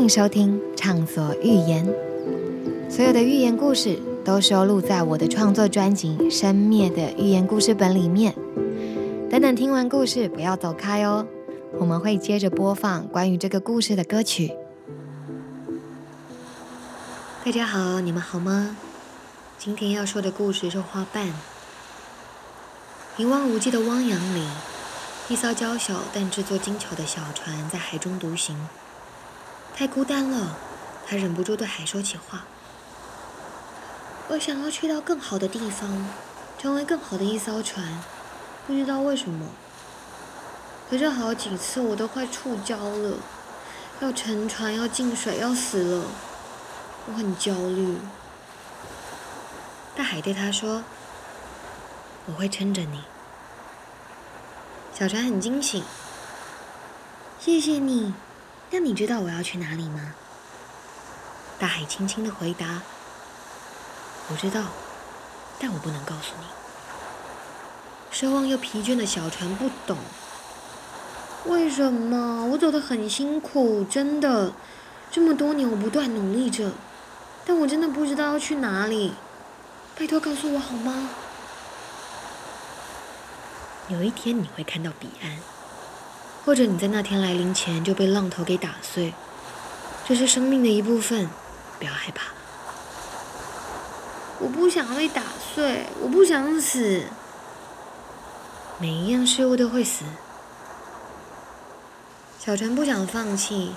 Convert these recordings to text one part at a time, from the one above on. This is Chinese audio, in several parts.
欢迎收听《畅所欲言》，所有的寓言故事都收录在我的创作专辑《生灭的寓言故事本》里面。等等，听完故事不要走开哦，我们会接着播放关于这个故事的歌曲。大家好，你们好吗？今天要说的故事是花瓣。一望无际的汪洋里，一艘娇小但制作精巧的小船在海中独行。太孤单了，他忍不住对海说起话：“我想要去到更好的地方，成为更好的一艘船。不知道为什么，可是好几次我都快触礁了，要沉船，要进水，要死了。我很焦虑。”大海对他说：“我会撑着你。”小船很惊喜：“谢谢你。”那你知道我要去哪里吗？大海轻轻的回答：“我知道，但我不能告诉你。”奢望又疲倦的小船不懂：“为什么？我走得很辛苦，真的，这么多年我不断努力着，但我真的不知道要去哪里。拜托告诉我好吗？有一天你会看到彼岸。”或者你在那天来临前就被浪头给打碎，这是生命的一部分，不要害怕。我不想被打碎，我不想死。每一样事物都会死。小陈不想放弃。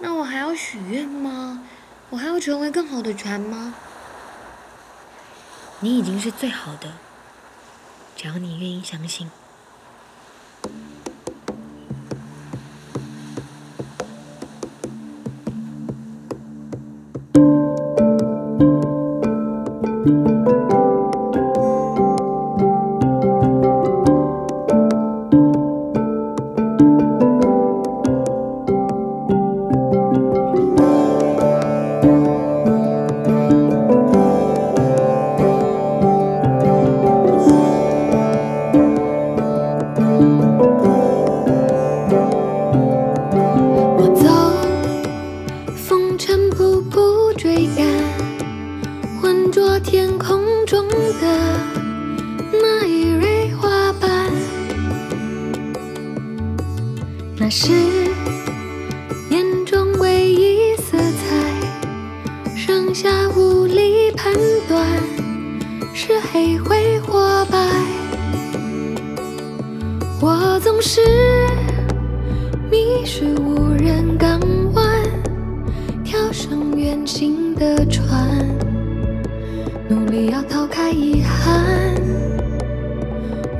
那我还要许愿吗？我还要成为更好的船吗？你已经是最好的，只要你愿意相信。天空中的那一蕊花瓣那是眼中唯一色彩，剩下无力判断是黑灰或白。我总是迷失无太遗憾。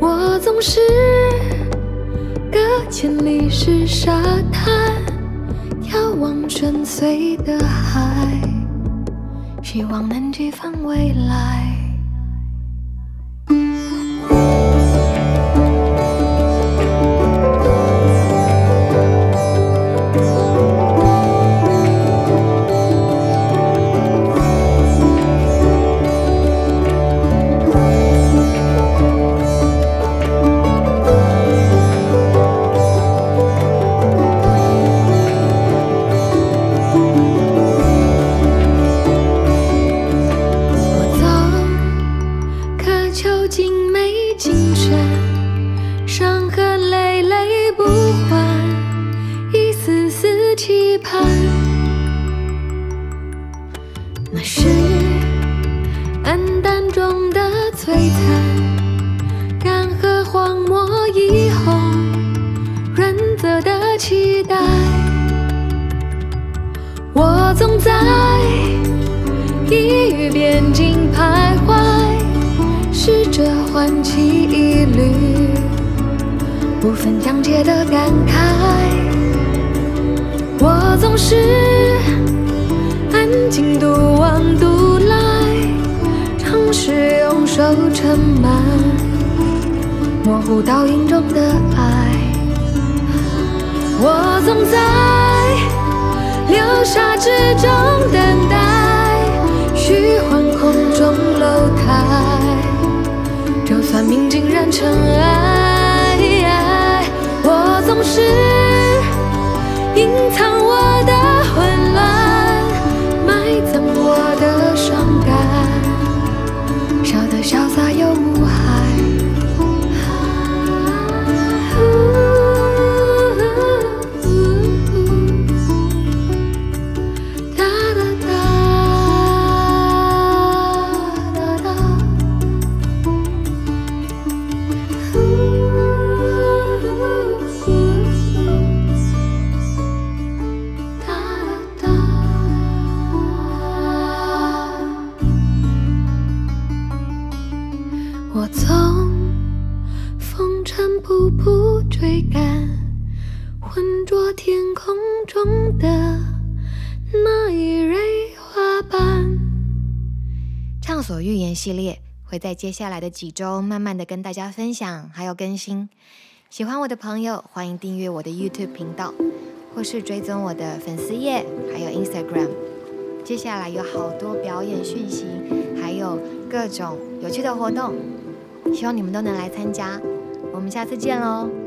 我总是。搁浅里是沙滩，眺望深邃的海，希望能寄放未来。期盼那是暗淡中的璀璨干涸荒漠以后润泽的期待。我总在异域边境徘徊试着唤起一缕不分疆界的感慨。我总是安静独往独来，尝试用手盛满模糊倒影中的爱。我总在。流沙之中等待，虚幻空中楼台。就算命竟然尘埃，我总是步步追赶，浑浊天空中的那一蕊花瓣。畅所欲言系列会在接下来的几周慢慢的跟大家分享，还有更新。喜欢我的朋友，欢迎订阅我的 YouTube 频道，或是追踪我的粉丝页，还有 Instagram。接下来有好多表演讯息，还有各种有趣的活动，希望你们都能来参加。我们下次见喽！